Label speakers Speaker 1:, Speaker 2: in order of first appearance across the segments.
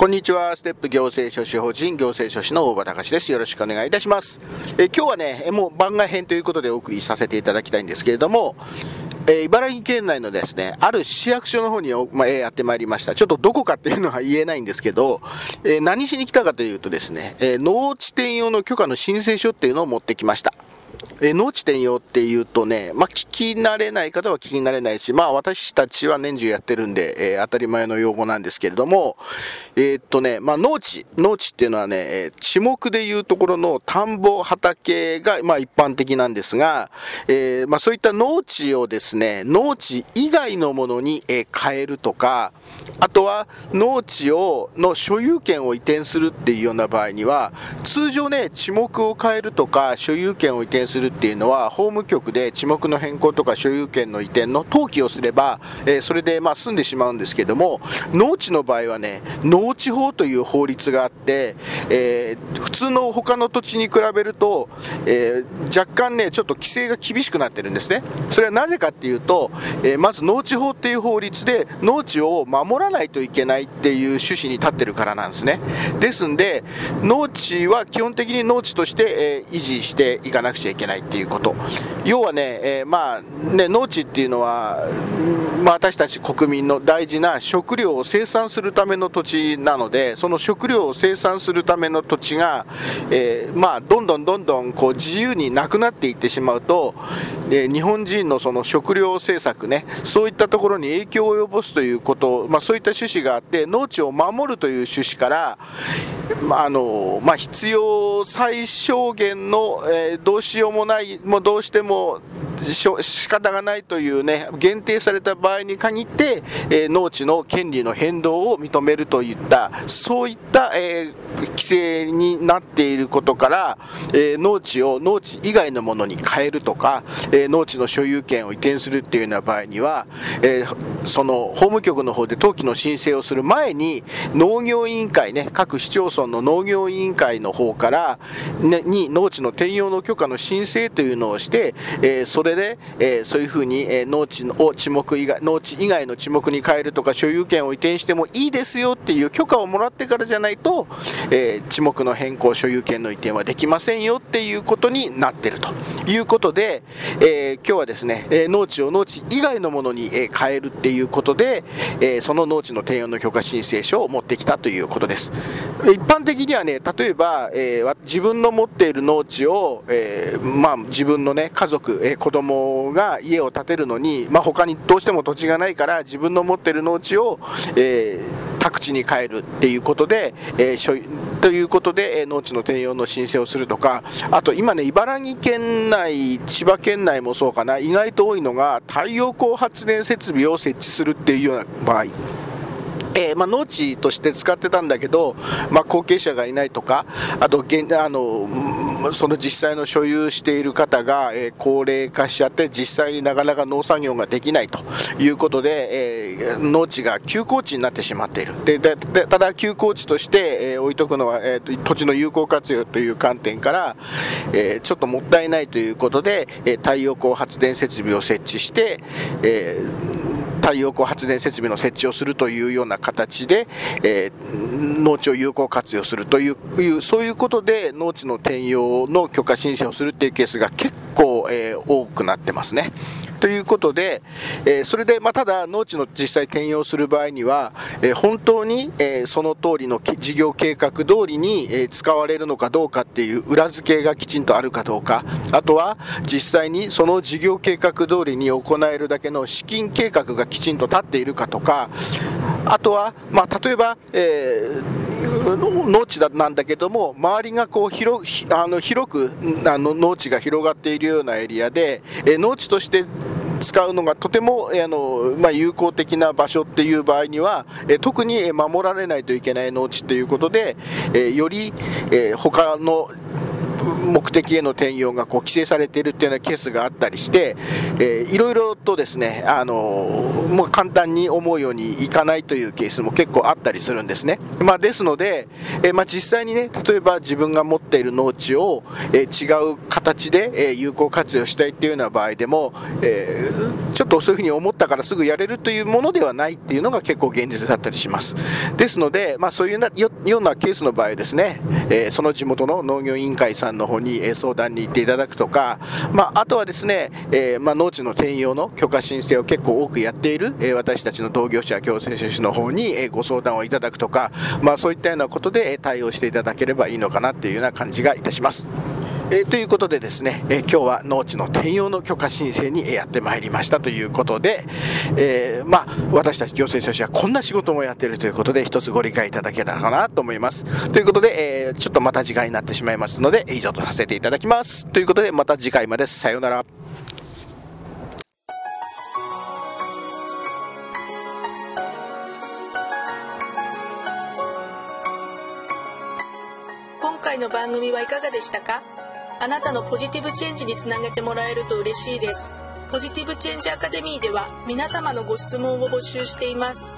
Speaker 1: こんにちは。ステップ行政書士法人行政書士の大場隆です。よろしくお願いいたします。え今日はね、もう番外編ということでお送りさせていただきたいんですけれども、え、茨城県内のですね、ある市役所の方に、ま、え、やってまいりました。ちょっとどこかっていうのは言えないんですけど、え、何しに来たかというとですね、え農地転用の許可の申請書っていうのを持ってきました。え農地転用っていうとね、まあ、聞き慣れない方は聞き慣れないし、まあ、私たちは年中やってるんで、えー、当たり前の用語なんですけれども、えー、っとね、まあ、農地、農地っていうのはね、地目でいうところの田んぼ、畑が、まあ、一般的なんですが、えー、まあ、そういった農地をですね、農地以外のものに、え変えるとか、あとは農地を、の所有権を移転するっていうような場合には、通常ね、地目を変えるとか、所有権を移転するっていうのは法務局で地目の変更とか所有権の移転の登記をすれば、えー、それでまあ済んでしまうんですけども農地の場合はね農地法という法律があって、えー、普通の他の土地に比べると、えー、若干ねちょっと規制が厳しくなってるんですね。それはなぜかっていうと、えまず農地法っていう法律で農地を守らないといけないっていう趣旨に立ってるからなんですね。ですんで農地は基本的に農地として、え維持していかなくちゃいけない。っていうこと。要はね、えー、まあね農地っていうのは、まあ、私たち国民の大事な食料を生産するための土地なのでその食料を生産するための土地が、えー、まあどんどんどんどんこう自由になくなっていってしまうと、え、日本人のその食料政策ねそういったところに影響を及ぼすということ、まあ、そういった趣旨があって農地を守るという趣旨からまああのまあ、必要最小限の、えー、どうしようもない、もうどうしても仕方がないというね、限定された場合に限って、え、農地の権利の変動を認めるといった、そういった、え、規制になっていることから、え、農地を農地以外のものに変えるとか、え農地の所有権を移転するっていうような場合には、えその法務局の方で登記の申請をする前に、農業委員会ね、各市町村の農業委員会の方から、ね、に農地の転用の許可の申請というのをして、えそれれで、えー、そういうふうに、えー、農地を地目以外農地以外の地目に変えるとか所有権を移転してもいいですよっていう許可をもらってからじゃないと、えー、地目の変更所有権の移転はできませんよっていうことになってるということで、え今日はですね、え農地を農地以外のものに、え変えるっていうことで、えその農地の転用の許可申請書を持ってきたということです。一般的にはね例えば、え自分の持っている農地を、えまあ、自分のね家族、え子供供が家を建てるのに、まあ、他にどうしても土地がないから自分の持ってる農地を、えー、宅地に変えるっていうことで、えー、ということで、え農地の転用の申請をするとかあと今ね茨城県内千葉県内もそうかな意外と多いのが太陽光発電設備を設置するっていうような場合。えー、まあ、農地として使ってたんだけど、まあ、後継者がいないとか、あと現あの、その実際の所有している方が、え、高齢化しちゃって、実際になかなか農作業ができないということで、え、農地が休耕地になってしまっている。ででただ、休耕地として、え置いとくのは、えー、土地の有効活用という観点から、えちょっともったいないということで、え太陽光発電設備を設置して、えー太陽光発電設備の設置をするというような形で、えー、農地を有効活用するというそういうことで農地の転用の許可申請をするっていうケースが結構、えー、多くなってますね。ということで、えー、それで、まあ、ただ農地の実際転用する場合には、えー、本当に、えー、その通りの事業計画通りに、え使われるのかどうかっていう裏付けがきちんとあるかどうかあとは実際にその事業計画通りに行えるだけの資金計画がきちんと立っているかとかあとは、まあ、例えば、え農地なんだけども周りがこう広あの広くあの農地が広がっているようなエリアで、え農地として使うのがとてもあの、まあ、有効的な場所っていう場合には、え特に守られないといけない農地っていうことで、えより、え他の目的への転用がこう規制されているというようなケースがあったりして、えー、いろいろとですね、あのもう簡単に思うようにいかないというケースも結構あったりするんですね。まあ、ですので、えー、まあ、実際にね、例えば自分が持っている農地を、えー、違う形で、え有効活用したいっていうような場合でも、えちょっとそういうふうに思ったからすぐやれるというものではないっていうのが結構現実だったりします。ですので、まあ、そういうようなケースの場合ですね、えその地元の農業委員会さんの方に相談に行っていただくとか、まあ、あとはですね、えー、まあ、農地の転用の許可申請を結構多くやっている、えー、私たちの同業者共生種の方に、えご相談をいただくとか、まあ、そういったようなことで対応していただければいいのかなというような感じがいたします。え、ということでですね、え、今日は農地の転用の許可申請にやってまいりましたということで、え、まあ、私たち行政書士はこんな仕事もやっているということで、一つご理解いただけたらなと思います。ということで、えちょっとまた時間になってしまいますので、以上とさせていただきます。ということで、また次回までさようなら。
Speaker 2: 今回の番組はいかがでしたか？あなたのポジティブチェンジにつなげてもらえると嬉しいです。ポジティブチェンジアカデミーでは皆様のご質問を募集しています。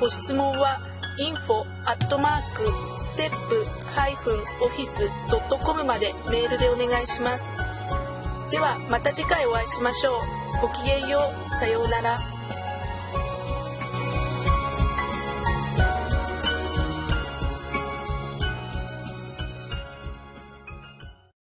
Speaker 2: ご質問は info アットマークステップハイフンオフィスドットコムまでメールでお願いします。ではまた次回お会いしましょう。ごきげんよう。さようなら。